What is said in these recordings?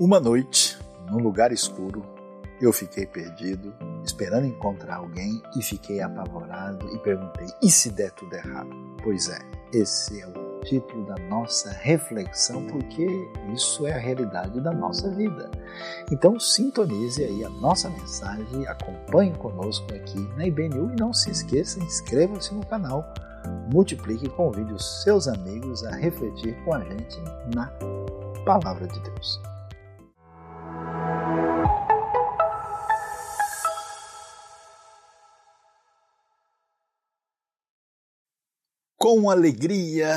Uma noite, num lugar escuro, eu fiquei perdido, esperando encontrar alguém e fiquei apavorado e perguntei: e se der tudo errado? Pois é, esse é o título da nossa reflexão, porque isso é a realidade da nossa vida. Então, sintonize aí a nossa mensagem, acompanhe conosco aqui na IBNU e não se esqueça, inscreva-se no canal, multiplique e convide os seus amigos a refletir com a gente na Palavra de Deus. Com alegria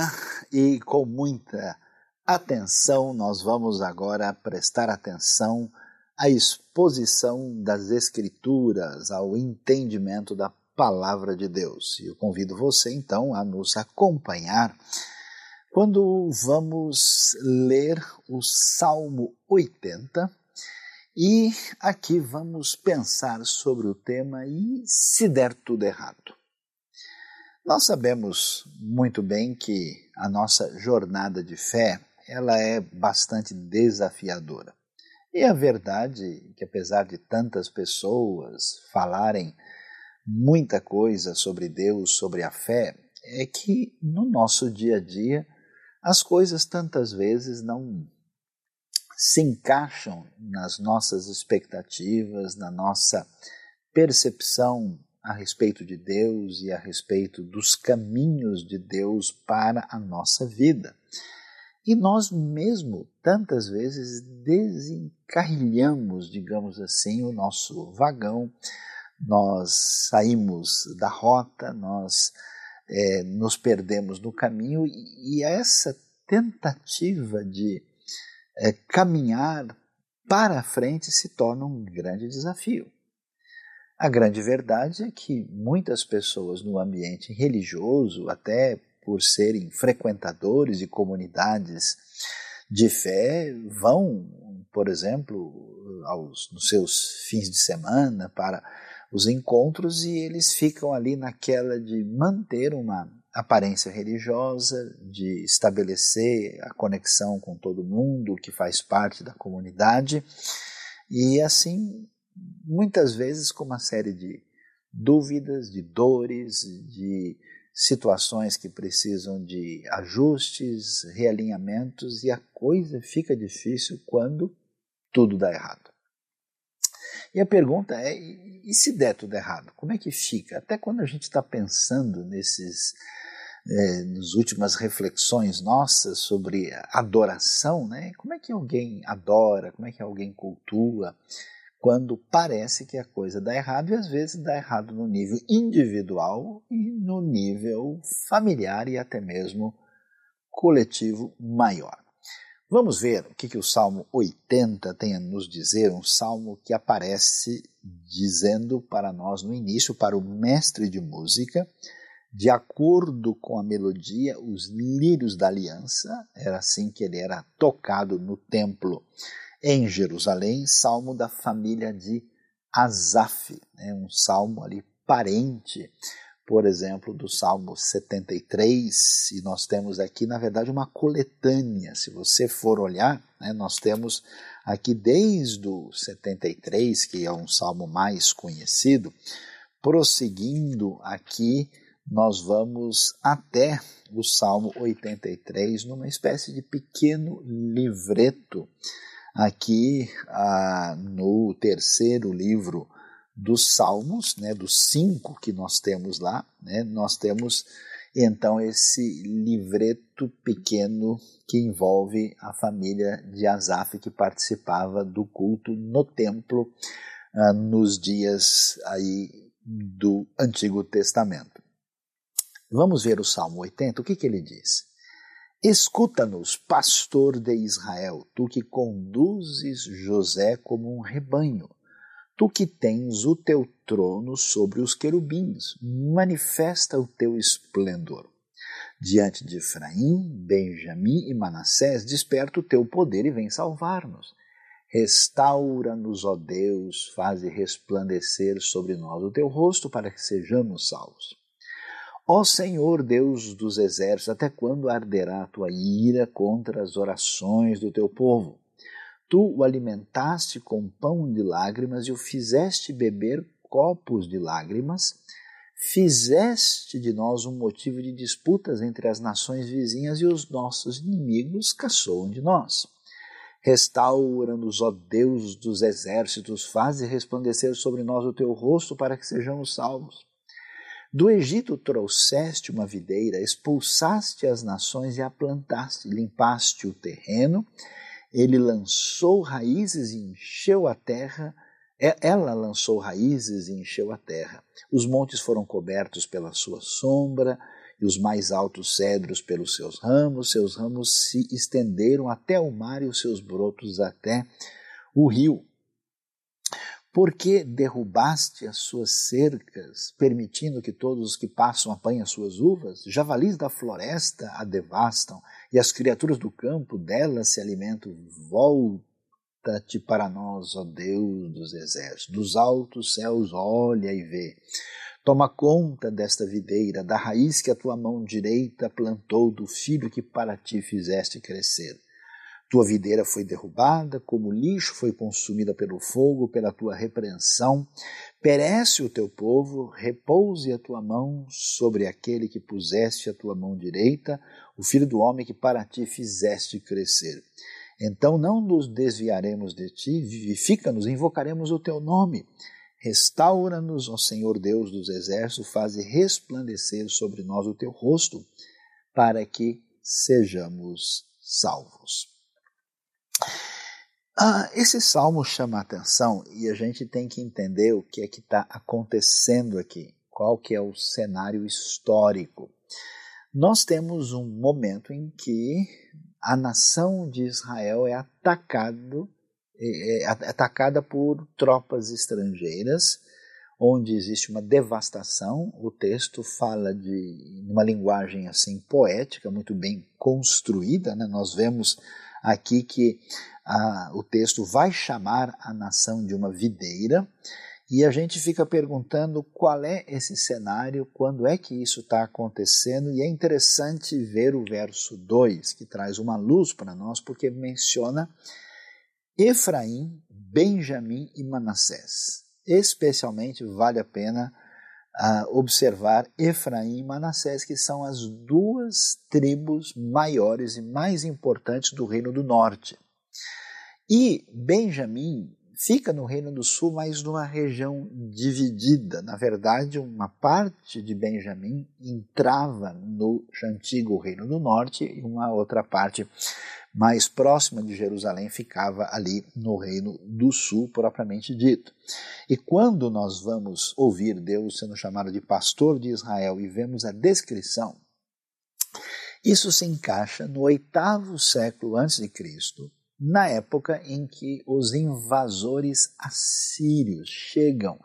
e com muita atenção, nós vamos agora prestar atenção à exposição das Escrituras, ao entendimento da Palavra de Deus. E eu convido você então a nos acompanhar quando vamos ler o Salmo 80 e aqui vamos pensar sobre o tema e se der tudo errado. Nós sabemos muito bem que a nossa jornada de fé ela é bastante desafiadora. E a verdade é que apesar de tantas pessoas falarem muita coisa sobre Deus, sobre a fé, é que no nosso dia a dia as coisas tantas vezes não se encaixam nas nossas expectativas, na nossa percepção a respeito de Deus e a respeito dos caminhos de Deus para a nossa vida. E nós mesmo, tantas vezes, desencarrilhamos, digamos assim, o nosso vagão, nós saímos da rota, nós é, nos perdemos no caminho, e, e essa tentativa de é, caminhar para frente se torna um grande desafio. A grande verdade é que muitas pessoas no ambiente religioso, até por serem frequentadores de comunidades de fé, vão, por exemplo, aos, nos seus fins de semana para os encontros e eles ficam ali naquela de manter uma aparência religiosa, de estabelecer a conexão com todo mundo que faz parte da comunidade. E assim muitas vezes com uma série de dúvidas, de dores, de situações que precisam de ajustes, realinhamentos e a coisa fica difícil quando tudo dá errado. E a pergunta é: e se der tudo errado? Como é que fica? Até quando a gente está pensando nesses, é, nas últimas reflexões nossas sobre adoração, né? Como é que alguém adora? Como é que alguém cultua? Quando parece que a coisa dá errado e às vezes dá errado no nível individual e no nível familiar e até mesmo coletivo maior. Vamos ver o que, que o Salmo 80 tem a nos dizer, um salmo que aparece dizendo para nós no início, para o mestre de música, de acordo com a melodia, os lírios da aliança, era assim que ele era tocado no templo em Jerusalém, salmo da família de Asaf, né, um salmo ali parente, por exemplo, do Salmo 73, e nós temos aqui, na verdade, uma coletânea. Se você for olhar, né, nós temos aqui desde o 73, que é um salmo mais conhecido, prosseguindo aqui, nós vamos até o Salmo 83, numa espécie de pequeno livreto aqui ah, no terceiro livro dos Salmos, né, dos cinco que nós temos lá, né, nós temos então esse livreto pequeno que envolve a família de Asaf que participava do culto no templo ah, nos dias aí do Antigo Testamento. Vamos ver o Salmo 80, o que, que ele diz? Escuta-nos, pastor de Israel, tu que conduzes José como um rebanho, tu que tens o teu trono sobre os querubins, manifesta o teu esplendor. Diante de Efraim, Benjamim e Manassés, desperta o teu poder e vem salvar-nos. Restaura-nos, ó Deus, faze resplandecer sobre nós o teu rosto para que sejamos salvos. Ó Senhor Deus dos exércitos, até quando arderá a tua ira contra as orações do teu povo? tu o alimentaste com pão de lágrimas e o fizeste beber copos de lágrimas, fizeste de nós um motivo de disputas entre as nações vizinhas e os nossos inimigos caçoam de nós. Restaura-nos, ó Deus dos exércitos, faze resplandecer sobre nós o teu rosto para que sejamos salvos. Do Egito trouxeste uma videira, expulsaste as nações e a plantaste, limpaste o terreno, ele lançou raízes e encheu a terra, é, ela lançou raízes e encheu a terra. Os montes foram cobertos pela sua sombra, e os mais altos cedros pelos seus ramos, seus ramos se estenderam até o mar e os seus brotos até o rio. Porque derrubaste as suas cercas, permitindo que todos os que passam apanhem as suas uvas? Javalis da floresta a devastam, e as criaturas do campo delas se alimentam. Volta-te para nós, ó Deus dos exércitos, dos altos céus, olha e vê. Toma conta desta videira, da raiz que a tua mão direita plantou, do filho que para ti fizeste crescer. Tua videira foi derrubada, como lixo foi consumida pelo fogo, pela tua repreensão. Perece o teu povo, repouse a tua mão sobre aquele que puseste a tua mão direita, o filho do homem que para ti fizeste crescer. Então não nos desviaremos de ti, vivifica-nos, invocaremos o teu nome. Restaura-nos, ó Senhor Deus dos exércitos, faze resplandecer sobre nós o teu rosto, para que sejamos salvos. Ah, esse salmo chama a atenção e a gente tem que entender o que é que está acontecendo aqui, qual que é o cenário histórico. Nós temos um momento em que a nação de Israel é atacado é, é atacada por tropas estrangeiras, onde existe uma devastação. O texto fala de uma linguagem assim poética, muito bem construída. Né? Nós vemos aqui que o texto vai chamar a nação de uma videira. E a gente fica perguntando qual é esse cenário, quando é que isso está acontecendo, e é interessante ver o verso 2, que traz uma luz para nós, porque menciona Efraim, Benjamim e Manassés. Especialmente vale a pena uh, observar Efraim e Manassés, que são as duas tribos maiores e mais importantes do Reino do Norte. E Benjamim fica no Reino do Sul, mas numa região dividida. Na verdade, uma parte de Benjamim entrava no antigo Reino do Norte e uma outra parte mais próxima de Jerusalém ficava ali no Reino do Sul, propriamente dito. E quando nós vamos ouvir Deus sendo chamado de pastor de Israel e vemos a descrição, isso se encaixa no oitavo século antes de Cristo, na época em que os invasores assírios chegam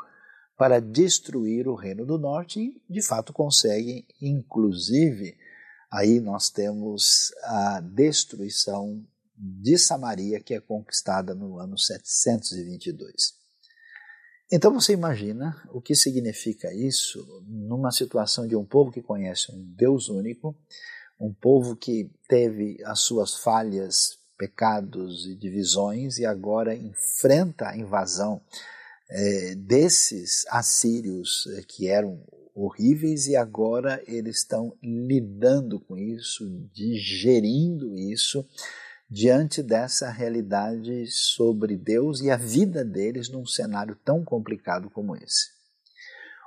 para destruir o Reino do Norte e, de fato, conseguem, inclusive, Aí nós temos a destruição de Samaria, que é conquistada no ano 722. Então você imagina o que significa isso numa situação de um povo que conhece um Deus único, um povo que teve as suas falhas, pecados e divisões e agora enfrenta a invasão é, desses assírios é, que eram horríveis e agora eles estão lidando com isso, digerindo isso diante dessa realidade sobre Deus e a vida deles num cenário tão complicado como esse.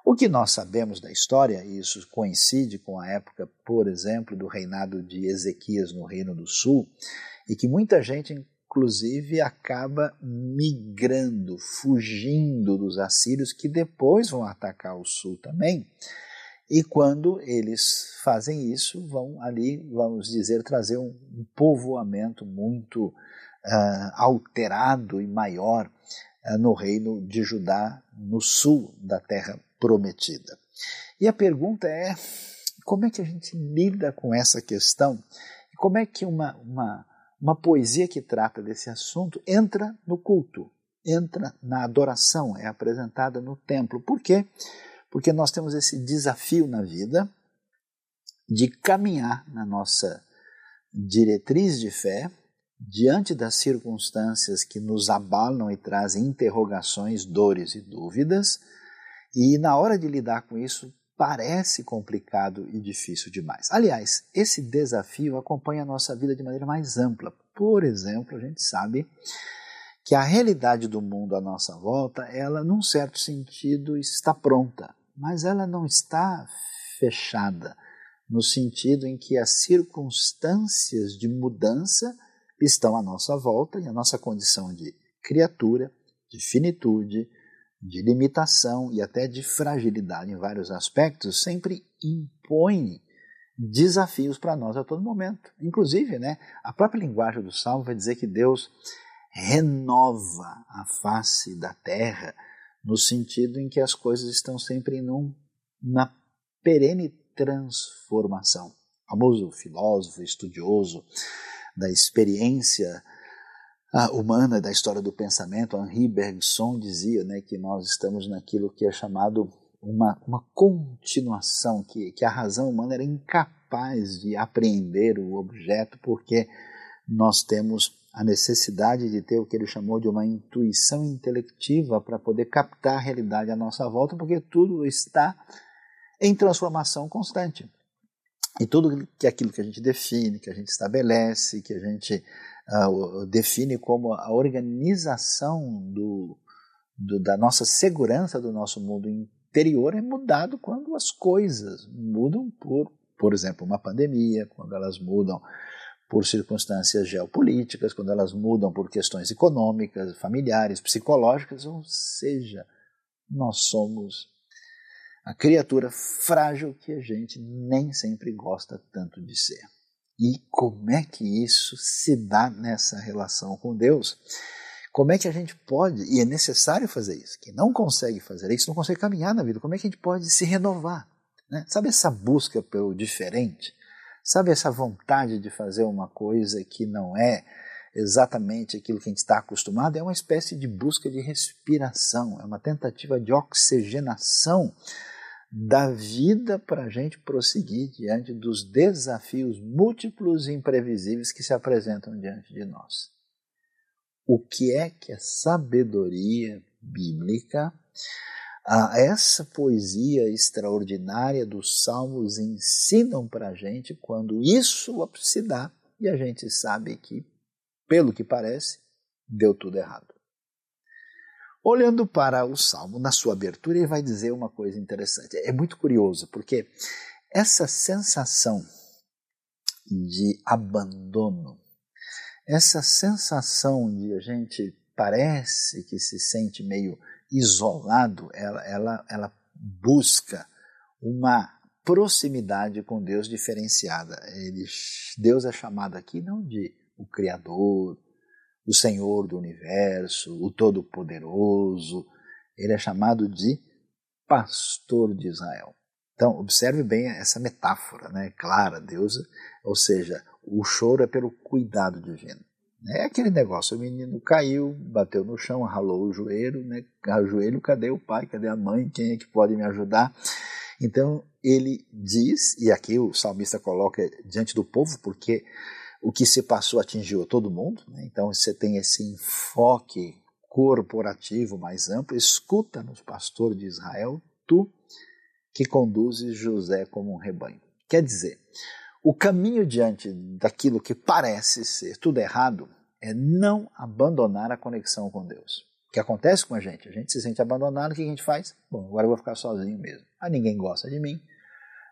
O que nós sabemos da história, e isso coincide com a época, por exemplo, do reinado de Ezequias no Reino do Sul, e que muita gente, inclusive, acaba migrando, fugindo dos assírios, que depois vão atacar o sul também. E quando eles fazem isso, vão ali, vamos dizer, trazer um, um povoamento muito uh, alterado e maior uh, no reino de Judá, no sul da terra prometida. E a pergunta é: como é que a gente lida com essa questão? Como é que uma, uma uma poesia que trata desse assunto entra no culto, entra na adoração, é apresentada no templo. Por quê? Porque nós temos esse desafio na vida de caminhar na nossa diretriz de fé, diante das circunstâncias que nos abalam e trazem interrogações, dores e dúvidas, e na hora de lidar com isso, parece complicado e difícil demais. Aliás, esse desafio acompanha a nossa vida de maneira mais ampla. Por exemplo, a gente sabe que a realidade do mundo à nossa volta, ela, num certo sentido, está pronta, mas ela não está fechada, no sentido em que as circunstâncias de mudança estão à nossa volta e a nossa condição de criatura, de finitude, de limitação e até de fragilidade em vários aspectos sempre impõe desafios para nós a todo momento. Inclusive, né, a própria linguagem do Salmo vai dizer que Deus renova a face da terra no sentido em que as coisas estão sempre num, na perene transformação. O famoso filósofo, estudioso da experiência humana, da história do pensamento, Henri Bergson dizia né, que nós estamos naquilo que é chamado uma, uma continuação, que, que a razão humana era incapaz de apreender o objeto porque nós temos a necessidade de ter o que ele chamou de uma intuição intelectiva para poder captar a realidade à nossa volta, porque tudo está em transformação constante. E tudo que aquilo que a gente define, que a gente estabelece, que a gente define como a organização do, do, da nossa segurança do nosso mundo interior é mudado quando as coisas mudam por, por exemplo, uma pandemia, quando elas mudam por circunstâncias geopolíticas, quando elas mudam por questões econômicas, familiares, psicológicas, ou seja, nós somos a criatura frágil que a gente nem sempre gosta tanto de ser. E como é que isso se dá nessa relação com Deus? Como é que a gente pode, e é necessário fazer isso, quem não consegue fazer isso não consegue caminhar na vida, como é que a gente pode se renovar? Né? Sabe essa busca pelo diferente? Sabe essa vontade de fazer uma coisa que não é exatamente aquilo que a gente está acostumado? É uma espécie de busca de respiração, é uma tentativa de oxigenação da vida para a gente prosseguir diante dos desafios múltiplos e imprevisíveis que se apresentam diante de nós. O que é que a sabedoria bíblica, a essa poesia extraordinária dos salmos ensinam para a gente quando isso se dá e a gente sabe que, pelo que parece, deu tudo errado. Olhando para o Salmo, na sua abertura, ele vai dizer uma coisa interessante. É muito curioso, porque essa sensação de abandono, essa sensação de a gente parece que se sente meio isolado, ela, ela, ela busca uma proximidade com Deus diferenciada. Ele, Deus é chamado aqui não de o Criador, o Senhor do universo, o Todo-Poderoso. Ele é chamado de pastor de Israel. Então, observe bem essa metáfora, né? Clara, Deus, ou seja, o choro é pelo cuidado divino. É aquele negócio, o menino caiu, bateu no chão, ralou o joelho, né? O joelho, cadê o pai, cadê a mãe, quem é que pode me ajudar? Então, ele diz, e aqui o salmista coloca diante do povo, porque o que se passou atingiu todo mundo, né? então você tem esse enfoque corporativo mais amplo. Escuta-nos, pastor de Israel, tu que conduzes José como um rebanho. Quer dizer, o caminho diante daquilo que parece ser tudo errado é não abandonar a conexão com Deus. O que acontece com a gente? A gente se sente abandonado, o que a gente faz? Bom, agora eu vou ficar sozinho mesmo. Ah, ninguém gosta de mim,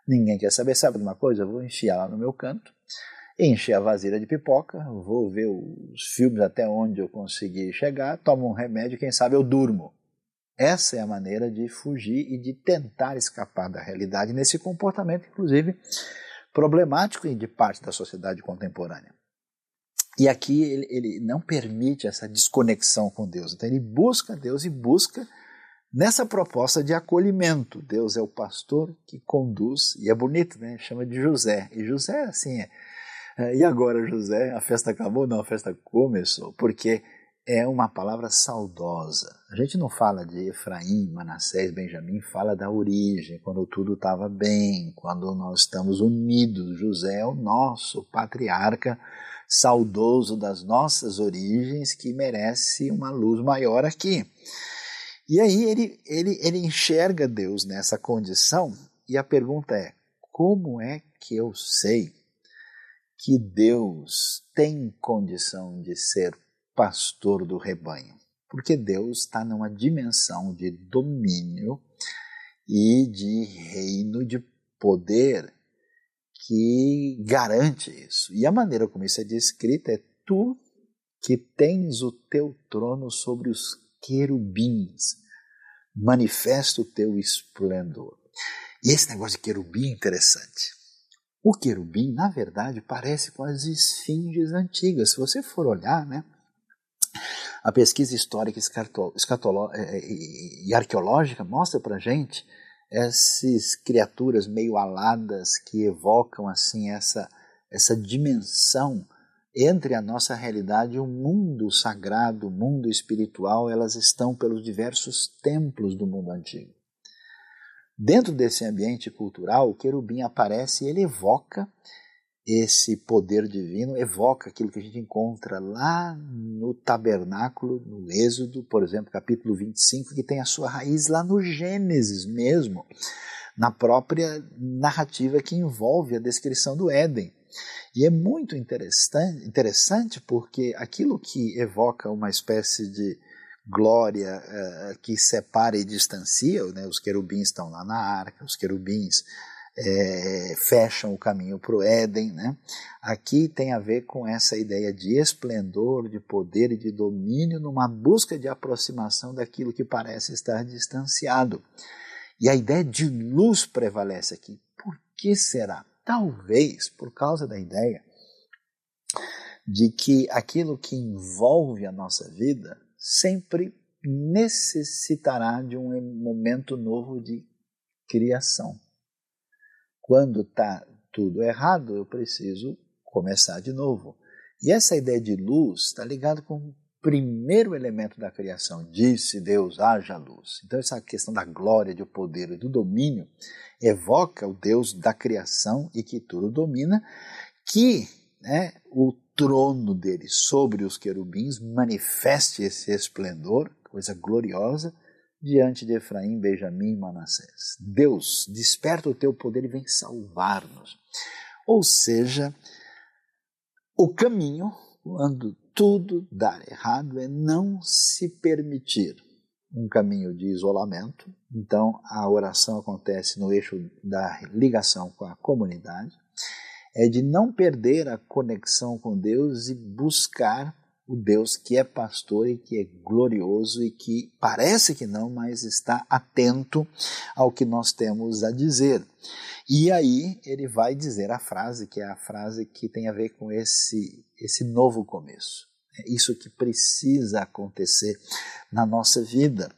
ninguém quer saber. Sabe de uma coisa? Eu vou enfiar lá no meu canto encher a vasilha de pipoca, vou ver os filmes até onde eu conseguir chegar, tomo um remédio, quem sabe eu durmo. Essa é a maneira de fugir e de tentar escapar da realidade nesse comportamento, inclusive problemático de parte da sociedade contemporânea. E aqui ele, ele não permite essa desconexão com Deus. Então ele busca Deus e busca nessa proposta de acolhimento. Deus é o pastor que conduz, e é bonito, né? Chama de José. E José, assim, é, e agora, José, a festa acabou? Não, a festa começou, porque é uma palavra saudosa. A gente não fala de Efraim, Manassés, Benjamim, fala da origem, quando tudo estava bem, quando nós estamos unidos. José é o nosso patriarca, saudoso das nossas origens que merece uma luz maior aqui. E aí ele, ele, ele enxerga Deus nessa condição e a pergunta é: como é que eu sei que Deus tem condição de ser pastor do rebanho? Porque Deus está numa dimensão de domínio e de reino de poder que garante isso. E a maneira como isso é descrito é tu que tens o teu trono sobre os querubins, manifesta o teu esplendor. E esse negócio de querubim é interessante. O querubim, na verdade, parece com as esfinges antigas. Se você for olhar, né, a pesquisa histórica é, é, e arqueológica mostra para gente essas criaturas meio aladas que evocam assim essa essa dimensão entre a nossa realidade e o mundo sagrado, o mundo espiritual, elas estão pelos diversos templos do mundo antigo. Dentro desse ambiente cultural, o querubim aparece e ele evoca esse poder divino evoca aquilo que a gente encontra lá no tabernáculo, no Êxodo, por exemplo, capítulo 25, que tem a sua raiz lá no Gênesis mesmo, na própria narrativa que envolve a descrição do Éden. E é muito interessante, interessante porque aquilo que evoca uma espécie de glória uh, que separa e distancia, né, os querubins estão lá na arca, os querubins é, fecham o caminho para o Éden. Né? Aqui tem a ver com essa ideia de esplendor, de poder e de domínio, numa busca de aproximação daquilo que parece estar distanciado. E a ideia de luz prevalece aqui. Por que será? Talvez por causa da ideia de que aquilo que envolve a nossa vida sempre necessitará de um momento novo de criação. Quando está tudo errado, eu preciso começar de novo. E essa ideia de luz está ligada com o primeiro elemento da criação. Disse Deus, haja luz. Então, essa questão da glória, do poder e do domínio evoca o Deus da criação e que tudo domina, que né, o trono dele sobre os querubins manifeste esse esplendor, coisa gloriosa, diante de Efraim, Benjamim e Manassés. Deus, desperta o teu poder e vem salvar-nos. Ou seja, o caminho, quando tudo dar errado, é não se permitir um caminho de isolamento. Então, a oração acontece no eixo da ligação com a comunidade. É de não perder a conexão com Deus e buscar o Deus que é pastor e que é glorioso e que parece que não, mas está atento ao que nós temos a dizer. E aí ele vai dizer a frase, que é a frase que tem a ver com esse, esse novo começo. É isso que precisa acontecer na nossa vida,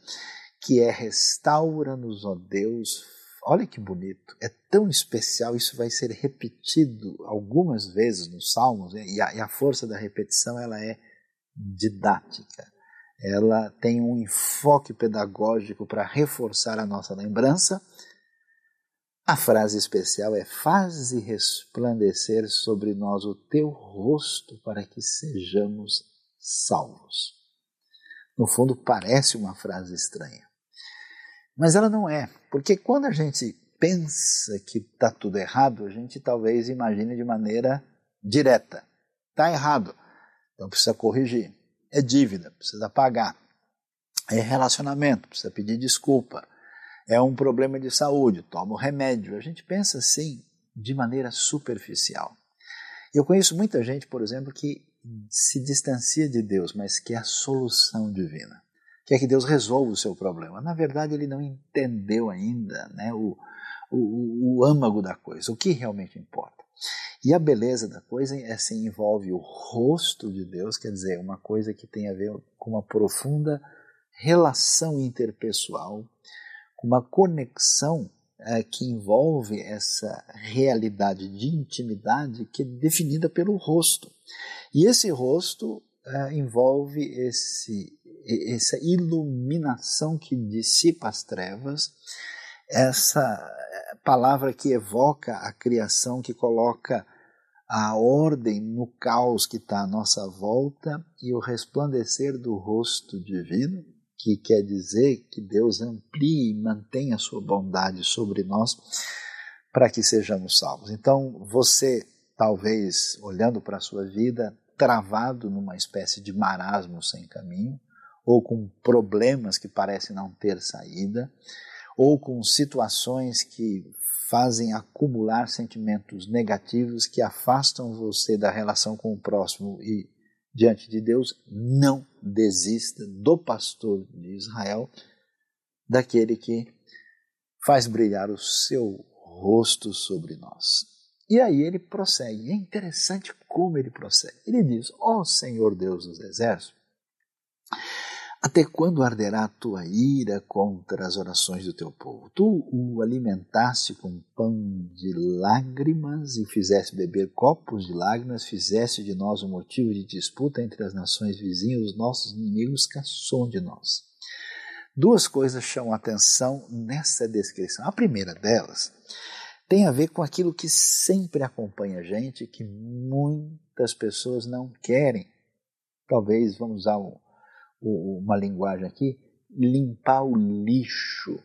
que é restaura-nos, ó Deus. Olha que bonito, é tão especial, isso vai ser repetido algumas vezes nos Salmos, né? e, a, e a força da repetição ela é didática. Ela tem um enfoque pedagógico para reforçar a nossa lembrança. A frase especial é: Faze resplandecer sobre nós o teu rosto para que sejamos salvos. No fundo, parece uma frase estranha. Mas ela não é, porque quando a gente pensa que está tudo errado, a gente talvez imagine de maneira direta. Está errado. Então precisa corrigir. É dívida, precisa pagar. É relacionamento, precisa pedir desculpa. É um problema de saúde, toma o remédio. A gente pensa assim de maneira superficial. Eu conheço muita gente, por exemplo, que se distancia de Deus, mas quer a solução divina. Quer que Deus resolva o seu problema. Na verdade, ele não entendeu ainda né, o, o, o âmago da coisa, o que realmente importa. E a beleza da coisa é assim, envolve o rosto de Deus, quer dizer, uma coisa que tem a ver com uma profunda relação interpessoal, com uma conexão é, que envolve essa realidade de intimidade que é definida pelo rosto. E esse rosto é, envolve esse, essa iluminação que dissipa as trevas, essa palavra que evoca a criação, que coloca a ordem no caos que está à nossa volta e o resplandecer do rosto divino, que quer dizer que Deus amplie e mantenha a sua bondade sobre nós para que sejamos salvos. Então, você, talvez, olhando para a sua vida, travado numa espécie de marasmo sem caminho, ou com problemas que parecem não ter saída, ou com situações que fazem acumular sentimentos negativos que afastam você da relação com o próximo e diante de Deus, não desista do pastor de Israel, daquele que faz brilhar o seu rosto sobre nós. E aí ele prossegue. É interessante como ele prossegue. Ele diz: Ó oh, Senhor Deus dos exércitos, até quando arderá a tua ira contra as orações do teu povo? Tu o alimentaste com pão de lágrimas e fizeste beber copos de lágrimas, fizeste de nós um motivo de disputa entre as nações vizinhas, os nossos inimigos caçou de nós. Duas coisas chamam a atenção nessa descrição. A primeira delas tem a ver com aquilo que sempre acompanha a gente, que muitas pessoas não querem. Talvez, vamos usar um uma linguagem aqui, limpar o lixo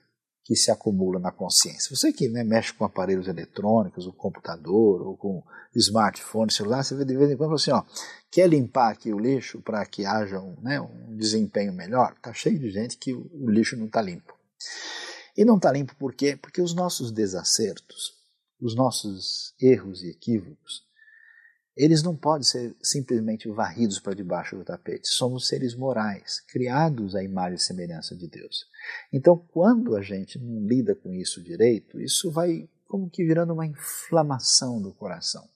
que se acumula na consciência. Você que né, mexe com aparelhos eletrônicos, o computador, ou com smartphone, celular, você vê de vez em quando assim, ó, quer limpar aqui o lixo para que haja um, né, um desempenho melhor? Está cheio de gente que o, lixo não está limpo. E não está limpo por quê? Porque os nossos desacertos, os nossos erros e equívocos, eles não podem ser simplesmente varridos para debaixo do tapete. Somos seres morais, criados à imagem e semelhança de Deus. Então, quando a gente não lida com isso direito, isso vai como que virando uma inflamação do coração,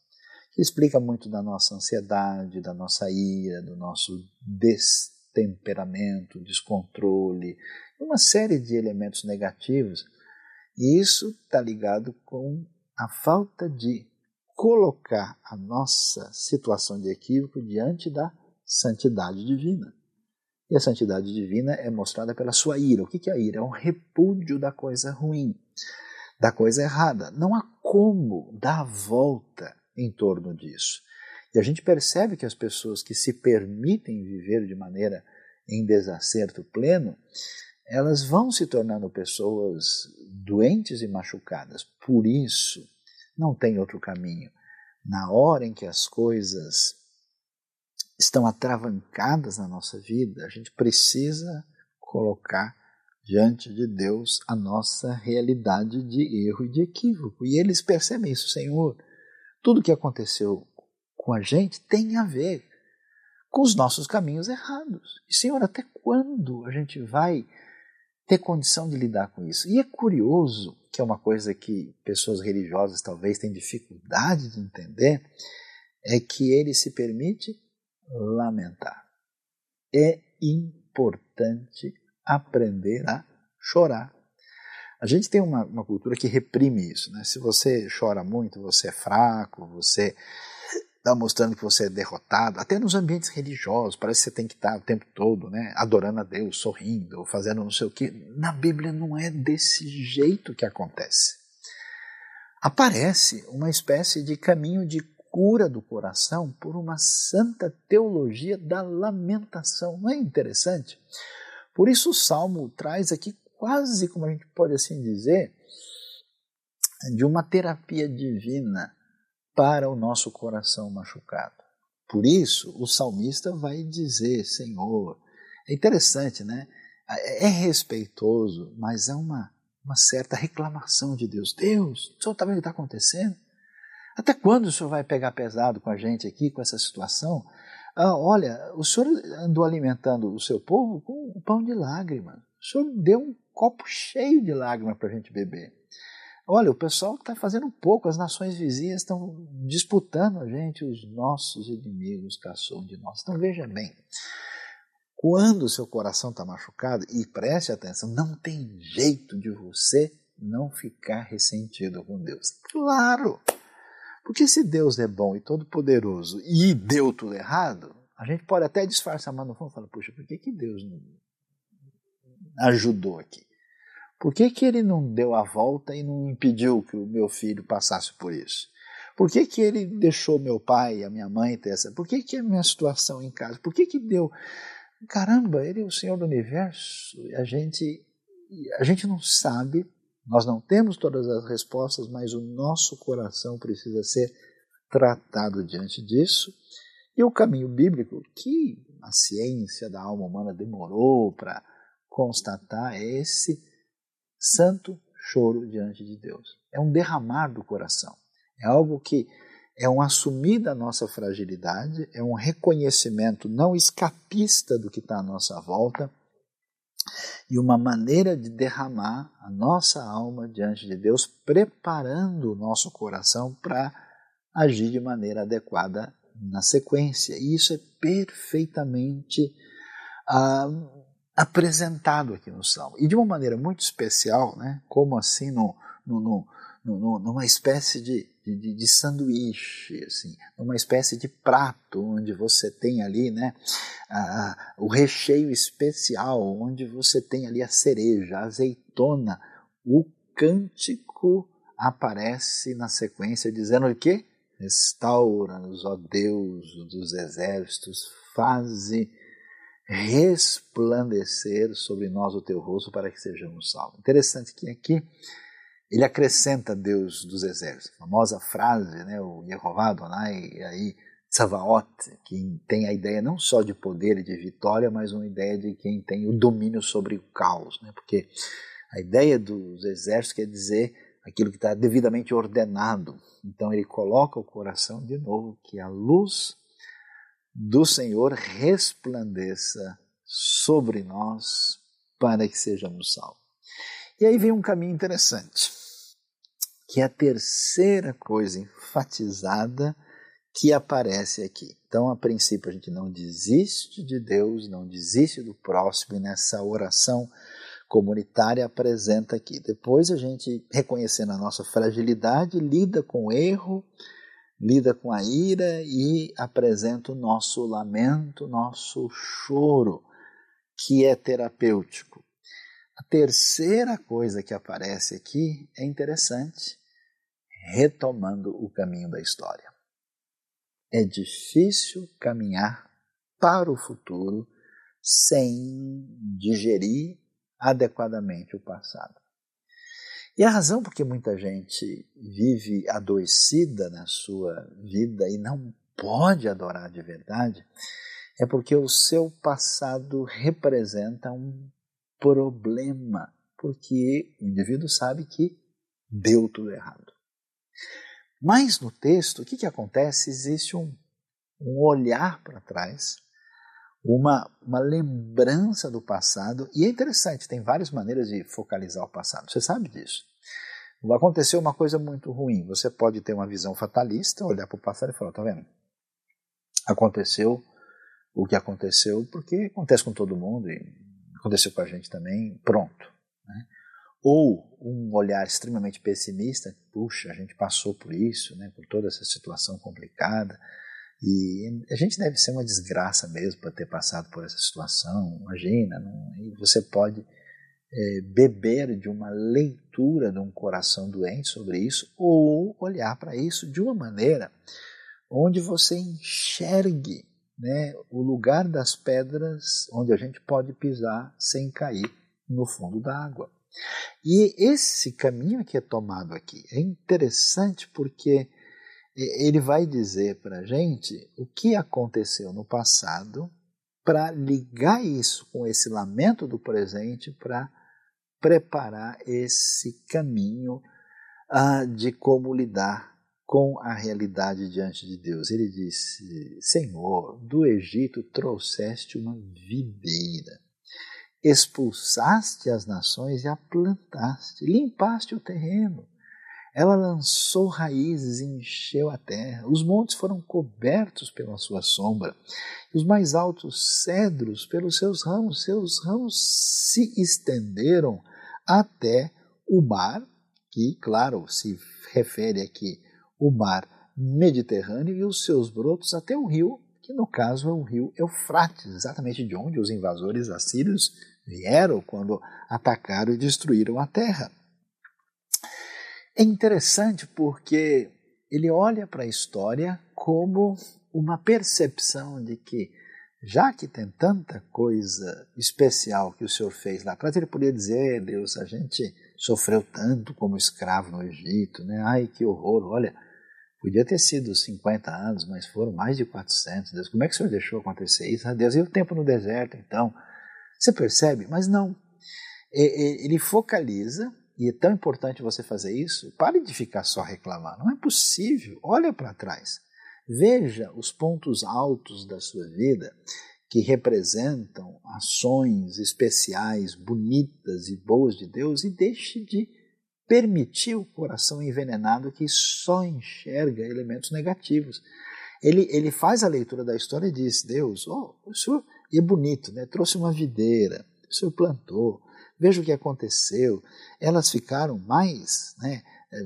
que explica muito da nossa ansiedade, da nossa ira, do nosso destemperamento, descontrole, uma série de elementos negativos. E isso está ligado com a falta de colocar a nossa situação de equívoco diante da santidade divina. E a santidade divina é mostrada pela sua ira. O que é a ira? É um repúdio da coisa ruim, da coisa errada. Não há como dar volta em torno disso. E a gente percebe que as pessoas que se permitem viver de maneira em desacerto pleno, elas vão se tornando pessoas doentes e machucadas. Por isso, não tem outro caminho. Na hora em que as coisas estão atravancadas na nossa vida, a gente precisa colocar diante de Deus a nossa realidade de erro e de equívoco. E eles percebem isso, Senhor. Tudo que aconteceu com a gente tem a ver com os nossos caminhos errados. E, Senhor, até quando a gente vai ter condição de lidar com isso? E é curioso que é uma coisa que pessoas religiosas talvez têm dificuldade de entender, é que ele se permite lamentar. É importante aprender a chorar. A gente tem uma, uma cultura que reprime isso. Né? Se você chora muito, você é fraco, você está mostrando que você é derrotado, até nos ambientes religiosos, parece que você tem que estar o tempo todo né, adorando a Deus, sorrindo, fazendo não sei o quê. Na Bíblia não é desse jeito que acontece. Aparece uma espécie de caminho de cura do coração por uma santa teologia da lamentação. Não é interessante? Por isso o Salmo traz aqui quase, como a gente pode assim dizer, de uma terapia divina para o nosso coração machucado. Por isso, o salmista vai dizer: Senhor. É interessante, né? É, é respeitoso, mas é uma, uma certa reclamação de Deus. Deus, o senhor está vendo o que está acontecendo? Até quando o senhor vai pegar pesado com a gente aqui, com essa situação? Ah, olha, o senhor andou alimentando o seu povo com um pão de lágrimas. O senhor deu um copo cheio de lágrimas para a gente beber. Olha, o pessoal está fazendo pouco, as nações vizinhas estão disputando a gente, os nossos inimigos caçam de nós. Então veja bem, quando o seu coração está machucado, e preste atenção, não tem jeito de você não ficar ressentido com Deus. Claro! Porque se Deus é bom e todo-poderoso e deu tudo errado, a gente pode até disfarçar, mas no fundo fala, puxa, por que, que Deus não ajudou aqui? Por que, que ele não deu a volta e não impediu que o meu filho passasse por isso? Por que, que ele deixou meu pai e a minha mãe ter essa? Por que, que a minha situação em casa? Por que, que deu? Caramba, ele é o Senhor do universo. A gente, a gente não sabe, nós não temos todas as respostas, mas o nosso coração precisa ser tratado diante disso. E o caminho bíblico, que a ciência da alma humana demorou para constatar, é esse santo choro diante de Deus. É um derramar do coração. É algo que é um assumir da nossa fragilidade, é um reconhecimento não escapista do que está à nossa volta e uma maneira de derramar a nossa alma diante de Deus, preparando o nosso coração para agir de maneira adequada na sequência. E isso é perfeitamente ah, apresentado aqui no Salmo. E de uma maneira muito especial, né, como assim no, no, no, no numa espécie de, de, de, sanduíche, assim, numa espécie de prato onde você tem ali né, o recheio especial, onde você tem ali a cereja, a azeitona, o cântico aparece na sequência dizendo o quê? Restaura-nos, ó Deus dos exércitos, faze resplandecer sobre nós o teu rosto para que sejamos salvos. Interessante que aqui ele acrescenta Deus dos exércitos, a famosa frase, né, o Yehová Adonai, aí Tsavaot, que tem a ideia não só de poder e de vitória, mas uma ideia de quem tem o domínio sobre o caos, né, porque a ideia dos exércitos quer dizer aquilo que está devidamente ordenado. Então ele coloca o coração de novo que a luz do Senhor resplandeça sobre nós para que sejamos salvos. E aí vem um caminho interessante, que é a terceira coisa enfatizada que aparece aqui. Então, a princípio, a gente não desiste de Deus, não desiste do próximo, e nessa oração comunitária apresenta aqui. Depois a gente, reconhecendo a nossa fragilidade, lida com o erro, lida com a ira e apresenta o nosso lamento, nosso choro, que é terapêutico. A terceira coisa que aparece aqui é interessante, retomando o caminho da história. É difícil caminhar para o futuro sem digerir adequadamente o passado. E a razão por que muita gente vive adoecida na sua vida e não pode adorar de verdade é porque o seu passado representa um problema, porque o indivíduo sabe que deu tudo errado. Mas no texto, o que, que acontece? Existe um, um olhar para trás uma, uma lembrança do passado. E é interessante, tem várias maneiras de focalizar o passado. Você sabe disso. Aconteceu uma coisa muito ruim. Você pode ter uma visão fatalista, olhar para o passado e falar: tá vendo? Aconteceu o que aconteceu, porque acontece com todo mundo e aconteceu com a gente também, pronto. Né? Ou um olhar extremamente pessimista: puxa, a gente passou por isso, né, por toda essa situação complicada e a gente deve ser uma desgraça mesmo para ter passado por essa situação, imagina. Não? E você pode é, beber de uma leitura de um coração doente sobre isso, ou olhar para isso de uma maneira onde você enxergue né, o lugar das pedras onde a gente pode pisar sem cair no fundo da água. E esse caminho que é tomado aqui é interessante porque ele vai dizer para a gente o que aconteceu no passado para ligar isso com esse lamento do presente para preparar esse caminho uh, de como lidar com a realidade diante de Deus. Ele disse: Senhor, do Egito trouxeste uma videira, expulsaste as nações e a plantaste, limpaste o terreno ela lançou raízes e encheu a terra. Os montes foram cobertos pela sua sombra. Os mais altos cedros pelos seus ramos. Seus ramos se estenderam até o mar, que, claro, se refere aqui o mar Mediterrâneo, e os seus brotos até o rio, que no caso é o rio Eufrates, exatamente de onde os invasores assírios vieram quando atacaram e destruíram a terra. É interessante porque ele olha para a história como uma percepção de que, já que tem tanta coisa especial que o Senhor fez lá atrás, ele poderia dizer: Deus, a gente sofreu tanto como escravo no Egito, né? Ai, que horror, olha. Podia ter sido 50 anos, mas foram mais de 400. Deus, como é que o Senhor deixou acontecer isso? Ah, Deus, e o tempo no deserto, então? Você percebe? Mas não. Ele focaliza, e é tão importante você fazer isso, pare de ficar só reclamando. Não é possível. Olha para trás. Veja os pontos altos da sua vida que representam ações especiais, bonitas e boas de Deus e deixe de permitir o coração envenenado que só enxerga elementos negativos. Ele, ele faz a leitura da história e diz: Deus, oh, o senhor, e é bonito, né? trouxe uma videira, o senhor plantou, veja o que aconteceu. Elas ficaram mais né,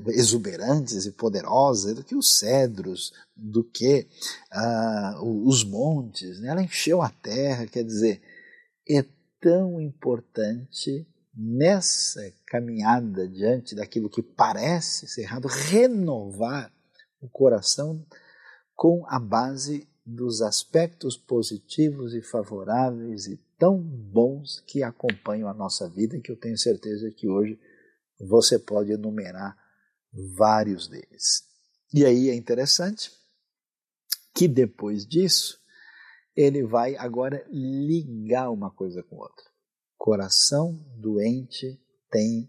exuberantes e poderosas do que os cedros, do que uh, os montes. Né? Ela encheu a terra, quer dizer, é tão importante nessa caminhada diante daquilo que parece ser errado, renovar o coração com a base dos aspectos positivos e favoráveis e tão bons que acompanham a nossa vida, que eu tenho certeza que hoje você pode enumerar vários deles. E aí é interessante que depois disso ele vai agora ligar uma coisa com outra coração doente tem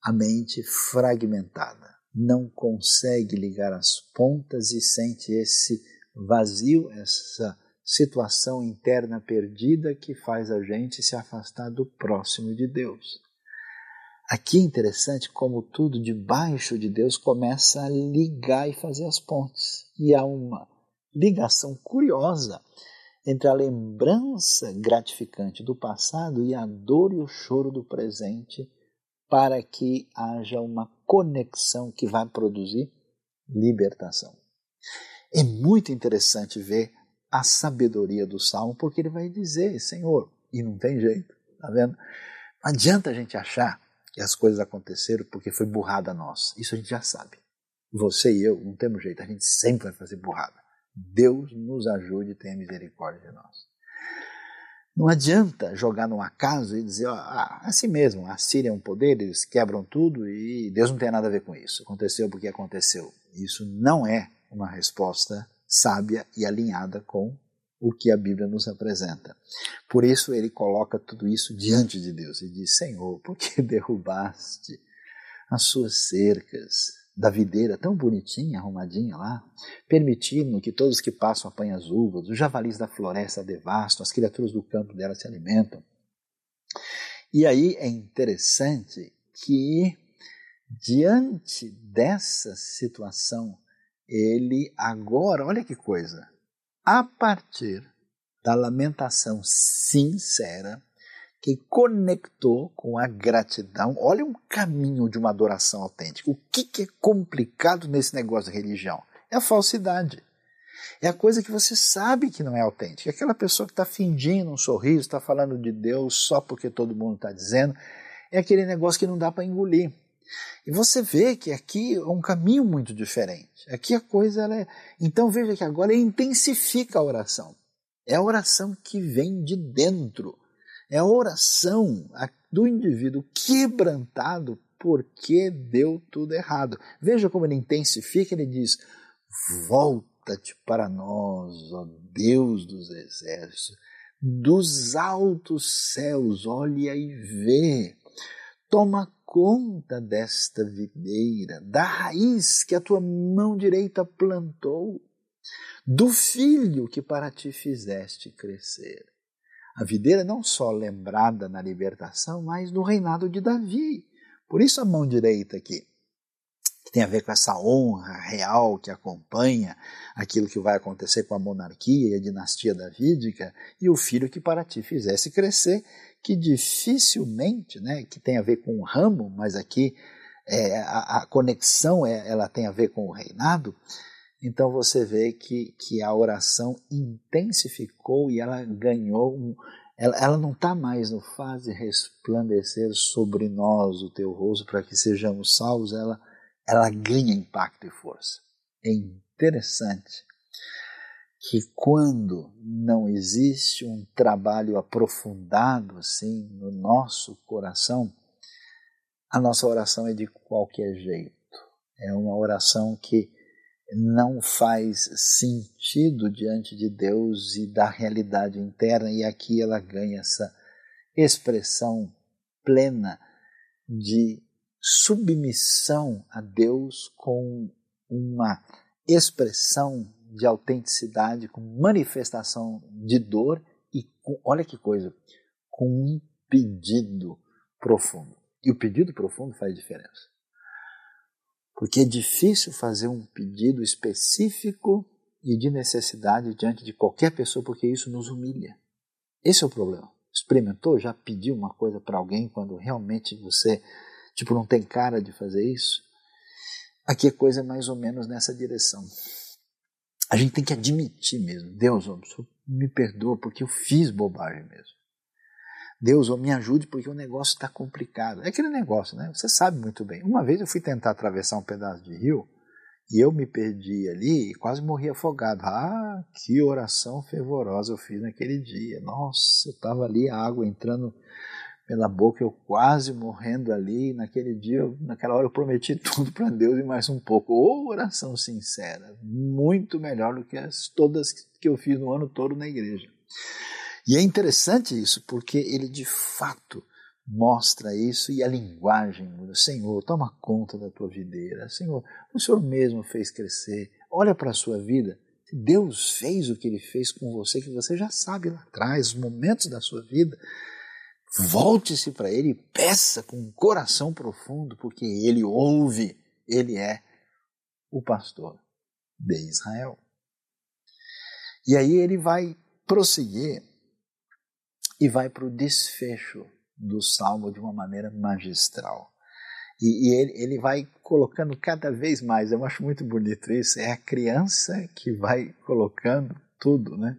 a mente fragmentada, não consegue ligar as pontas e sente esse vazio, essa situação interna perdida que faz a gente se afastar do próximo de Deus. Aqui é interessante como tudo debaixo de Deus começa a ligar e fazer as pontes. E há uma ligação curiosa entre a lembrança gratificante do passado e a dor e o choro do presente, para que haja uma conexão que vai produzir libertação. É muito interessante ver a sabedoria do salmo, porque ele vai dizer: Senhor, e não tem jeito, tá vendo? Não adianta a gente achar que as coisas aconteceram porque foi burrada nossa. Isso a gente já sabe. Você e eu não temos jeito, a gente sempre vai fazer burrada. Deus nos ajude e tenha misericórdia de nós. Não adianta jogar no acaso e dizer, ah, assim mesmo, a Síria é um poder, eles quebram tudo e Deus não tem nada a ver com isso. Aconteceu porque aconteceu. Isso não é uma resposta sábia e alinhada com o que a Bíblia nos apresenta. Por isso ele coloca tudo isso diante de Deus e diz: Senhor, por que derrubaste as suas cercas? da videira tão bonitinha, arrumadinha lá, permitindo que todos que passam apanhem as uvas, os javalis da floresta devastam, as criaturas do campo dela se alimentam. E aí é interessante que, diante dessa situação, ele agora, olha que coisa, a partir da lamentação sincera, que conectou com a gratidão. Olha um caminho de uma adoração autêntica. O que, que é complicado nesse negócio de religião? É a falsidade. É a coisa que você sabe que não é autêntica. Aquela pessoa que está fingindo um sorriso, está falando de Deus só porque todo mundo está dizendo. É aquele negócio que não dá para engolir. E você vê que aqui é um caminho muito diferente. Aqui a coisa ela é. Então veja que agora intensifica a oração. É a oração que vem de dentro. É a oração do indivíduo quebrantado porque deu tudo errado. Veja como ele intensifica, ele diz: Volta-te para nós, ó Deus dos exércitos, dos altos céus, olha e vê. Toma conta desta videira, da raiz que a tua mão direita plantou, do filho que para ti fizeste crescer. A videira não só lembrada na libertação, mas no reinado de Davi. Por isso a mão direita aqui, que tem a ver com essa honra real que acompanha aquilo que vai acontecer com a monarquia e a dinastia davídica, e o filho que para ti fizesse crescer, que dificilmente, né, que tem a ver com o ramo, mas aqui é, a, a, conexão é, ela tem a ver com o reinado, então você vê que, que a oração intensificou e ela ganhou um, ela, ela não está mais no fase resplandecer sobre nós o teu rosto para que sejamos salvos, ela, ela ganha impacto e força. é interessante que quando não existe um trabalho aprofundado assim no nosso coração, a nossa oração é de qualquer jeito. É uma oração que não faz sentido diante de Deus e da realidade interna, e aqui ela ganha essa expressão plena de submissão a Deus com uma expressão de autenticidade, com manifestação de dor e com, olha que coisa, com um pedido profundo. E o pedido profundo faz diferença. Porque é difícil fazer um pedido específico e de necessidade diante de qualquer pessoa, porque isso nos humilha. Esse é o problema. Experimentou? Já pediu uma coisa para alguém quando realmente você, tipo, não tem cara de fazer isso? Aqui a coisa é mais ou menos nessa direção. A gente tem que admitir mesmo, Deus, me perdoa porque eu fiz bobagem mesmo. Deus, me ajude porque o negócio está complicado. É aquele negócio, né? Você sabe muito bem. Uma vez eu fui tentar atravessar um pedaço de rio e eu me perdi ali e quase morri afogado. Ah, que oração fervorosa eu fiz naquele dia. Nossa, eu estava ali, a água entrando pela boca, eu quase morrendo ali. Naquele dia, naquela hora eu prometi tudo para Deus e mais um pouco. Ô, oração sincera, muito melhor do que as todas que eu fiz no ano todo na igreja. E é interessante isso, porque ele de fato mostra isso e a linguagem muda. Senhor, toma conta da tua videira. Senhor, o Senhor mesmo fez crescer. Olha para a sua vida. Deus fez o que ele fez com você, que você já sabe lá atrás, os momentos da sua vida. Volte-se para ele e peça com um coração profundo, porque ele ouve, ele é o pastor de Israel. E aí ele vai prosseguir e vai para o desfecho do salmo de uma maneira magistral. E, e ele, ele, vai colocando cada vez mais, eu acho muito bonito isso, é a criança que vai colocando tudo né,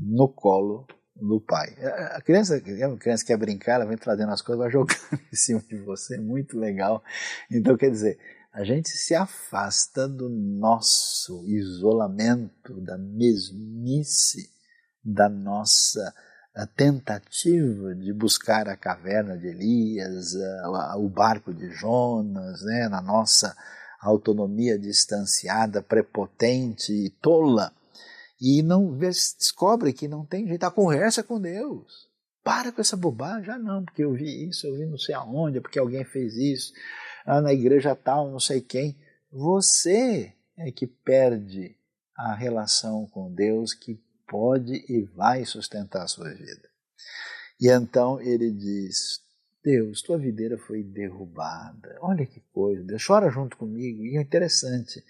no colo do pai. A criança, a criança quer brincar, ela vem trazendo as coisas, vai jogando em cima de você, muito legal. Então, quer dizer, a gente se afasta do nosso isolamento, da mesmice, da nossa tentativa de buscar a caverna de Elias, o barco de Jonas, né, na nossa autonomia distanciada, prepotente e tola, e não descobre que não tem jeito, a conversa com Deus. Para com essa bobagem, já ah, não, porque eu vi isso, eu vi não sei aonde, porque alguém fez isso, ah, na igreja tal, não sei quem. Você é que perde a relação com Deus, que pode e vai sustentar a sua vida. E então ele diz: Deus, tua videira foi derrubada. Olha que coisa, Deus chora junto comigo. E é interessante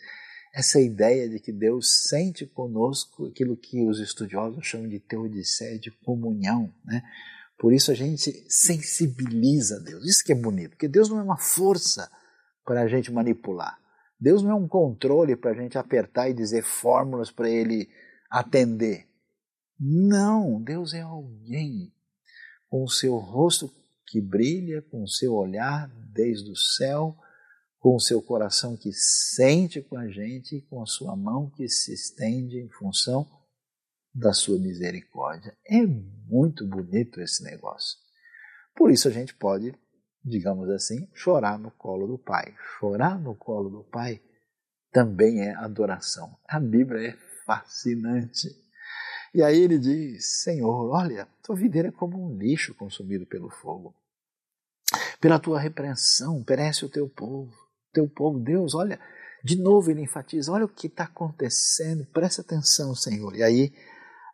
essa ideia de que Deus sente conosco aquilo que os estudiosos chamam de teodiceia, de comunhão, né? Por isso a gente sensibiliza Deus. Isso que é bonito, porque Deus não é uma força para a gente manipular. Deus não é um controle para a gente apertar e dizer fórmulas para ele atender. Não, Deus é alguém com o seu rosto que brilha, com o seu olhar desde o céu, com o seu coração que sente com a gente e com a sua mão que se estende em função da sua misericórdia. É muito bonito esse negócio. Por isso a gente pode, digamos assim, chorar no colo do Pai. Chorar no colo do Pai também é adoração. A Bíblia é fascinante. E aí ele diz: Senhor, olha, tua videira é como um lixo consumido pelo fogo. Pela tua repreensão, perece o teu povo. Teu povo, Deus, olha, de novo ele enfatiza: olha o que está acontecendo, presta atenção, Senhor. E aí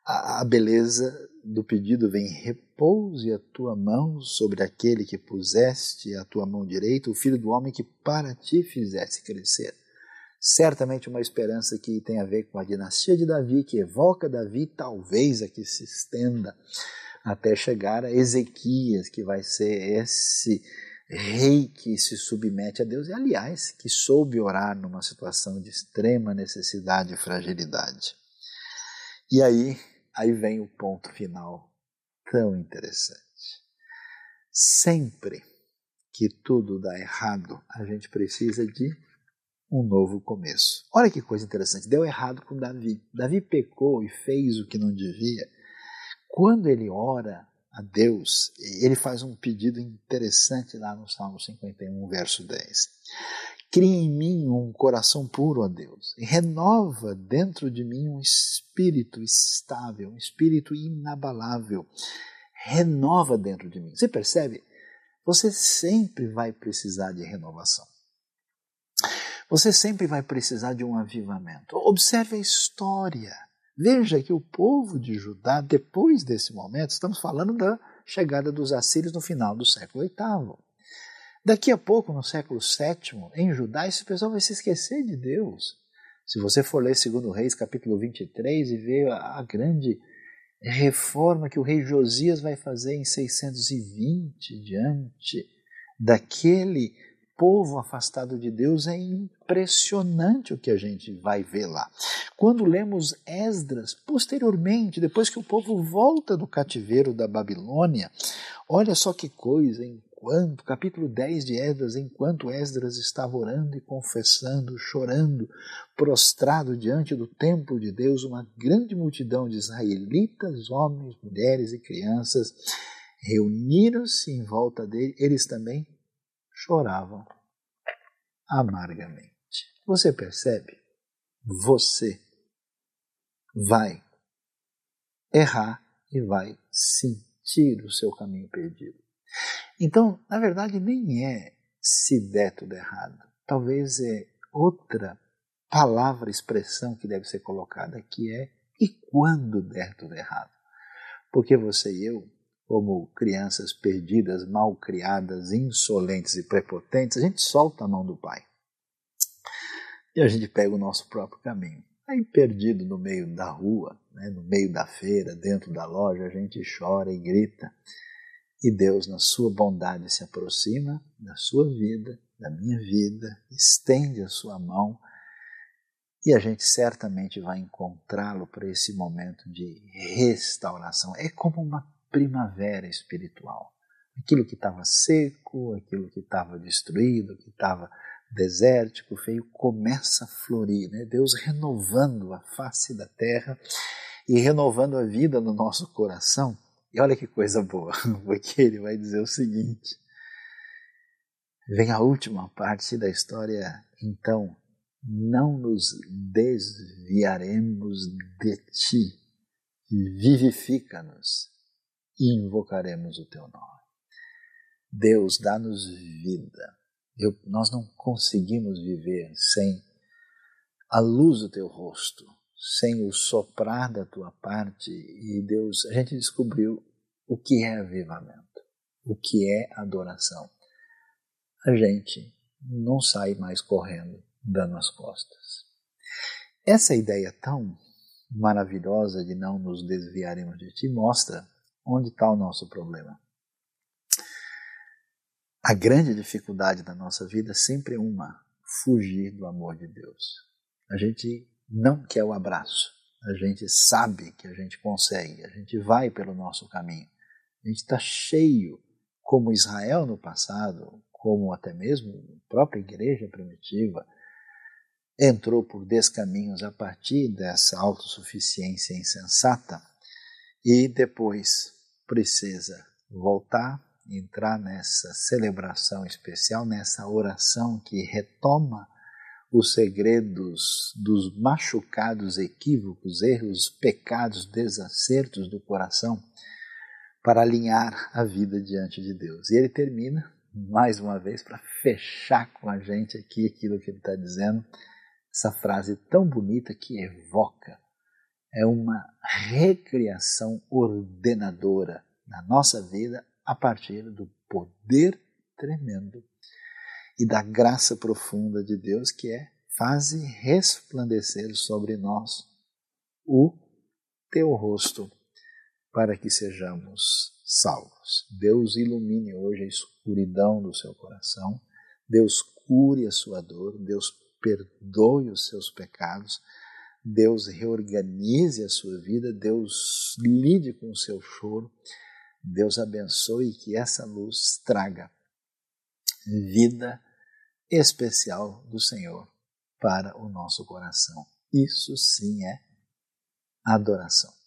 a, a beleza do pedido vem: repouse a tua mão sobre aquele que puseste a tua mão direita, o filho do homem que para ti fizesse crescer certamente uma esperança que tem a ver com a dinastia de Davi, que evoca Davi, talvez a que se estenda até chegar a Ezequias, que vai ser esse rei que se submete a Deus e, aliás, que soube orar numa situação de extrema necessidade e fragilidade. E aí, aí vem o ponto final tão interessante. Sempre que tudo dá errado, a gente precisa de um novo começo. Olha que coisa interessante, deu errado com Davi. Davi pecou e fez o que não devia. Quando ele ora a Deus, ele faz um pedido interessante lá no Salmo 51, verso 10. Cria em mim um coração puro, ó Deus, e renova dentro de mim um espírito estável, um espírito inabalável. Renova dentro de mim. Você percebe? Você sempre vai precisar de renovação. Você sempre vai precisar de um avivamento. Observe a história. Veja que o povo de Judá, depois desse momento, estamos falando da chegada dos assírios no final do século VIII. Daqui a pouco, no século VII, em Judá, esse pessoal vai se esquecer de Deus. Se você for ler 2 Reis, capítulo 23, e ver a, grande reforma que o rei Josias vai fazer em 620, diante daquele povo afastado de Deus, é impressionante o que a gente vai ver lá. Quando lemos Esdras, posteriormente, depois que o povo volta do cativeiro da Babilônia, olha só que coisa, enquanto, capítulo 10 de Esdras, enquanto Esdras estava orando e confessando, chorando, prostrado diante do templo de Deus, uma grande multidão de israelitas, homens, mulheres e crianças, reuniram-se em volta dele, eles também choravam amargamente. Você percebe? Você vai errar e vai sentir o seu caminho perdido. Então, na verdade, nem é se der tudo errado. Talvez é outra palavra, expressão que deve ser colocada, que é e quando der tudo errado. Porque você e eu como crianças perdidas, mal criadas, insolentes e prepotentes, a gente solta a mão do pai. E a gente pega o nosso próprio caminho. Aí, perdido no meio da rua, né, no meio da feira, dentro da loja, a gente chora e grita. E Deus, na sua bondade, se aproxima da sua vida, da minha vida, estende a sua mão e a gente certamente vai encontrá-lo para esse momento de restauração. É como uma primavera espiritual. Aquilo que estava seco, aquilo que estava destruído, que estava desértico, feio, começa a florir. Né? Deus renovando a face da terra e renovando a vida no nosso coração. E olha que coisa boa, porque ele vai dizer o seguinte: vem a última parte da história, então, não nos desviaremos de ti, vivifica-nos e invocaremos o teu nome. Deus, dá-nos vida. Eu, nós não conseguimos viver sem a luz do teu rosto, sem o soprar da tua parte. E Deus, a gente descobriu o que é avivamento, o que é adoração. A gente não sai mais correndo, dando as costas. Essa ideia tão maravilhosa de não nos desviaremos de ti mostra Onde está o nosso problema? A grande dificuldade da nossa vida sempre é uma: fugir do amor de Deus. A gente não quer o abraço, a gente sabe que a gente consegue, a gente vai pelo nosso caminho. A gente está cheio, como Israel no passado, como até mesmo a própria igreja primitiva, entrou por descaminhos a partir dessa autossuficiência insensata e depois precisa voltar, entrar nessa celebração especial, nessa oração que retoma os segredos dos machucados equívocos, erros, pecados, desacertos do coração para alinhar a vida diante de Deus. E ele termina, mais uma vez, para fechar com a gente aqui aquilo que ele está dizendo, essa frase tão bonita que evoca é uma recriação ordenadora na nossa vida a partir do poder tremendo e da graça profunda de Deus que é faze resplandecer sobre nós o teu rosto para que sejamos salvos. Deus ilumine hoje a escuridão do seu coração, Deus cure a sua dor, Deus perdoe os seus pecados, Deus reorganize a sua vida, Deus lide com o seu choro, Deus abençoe que essa luz traga vida especial do Senhor para o nosso coração. Isso sim é adoração.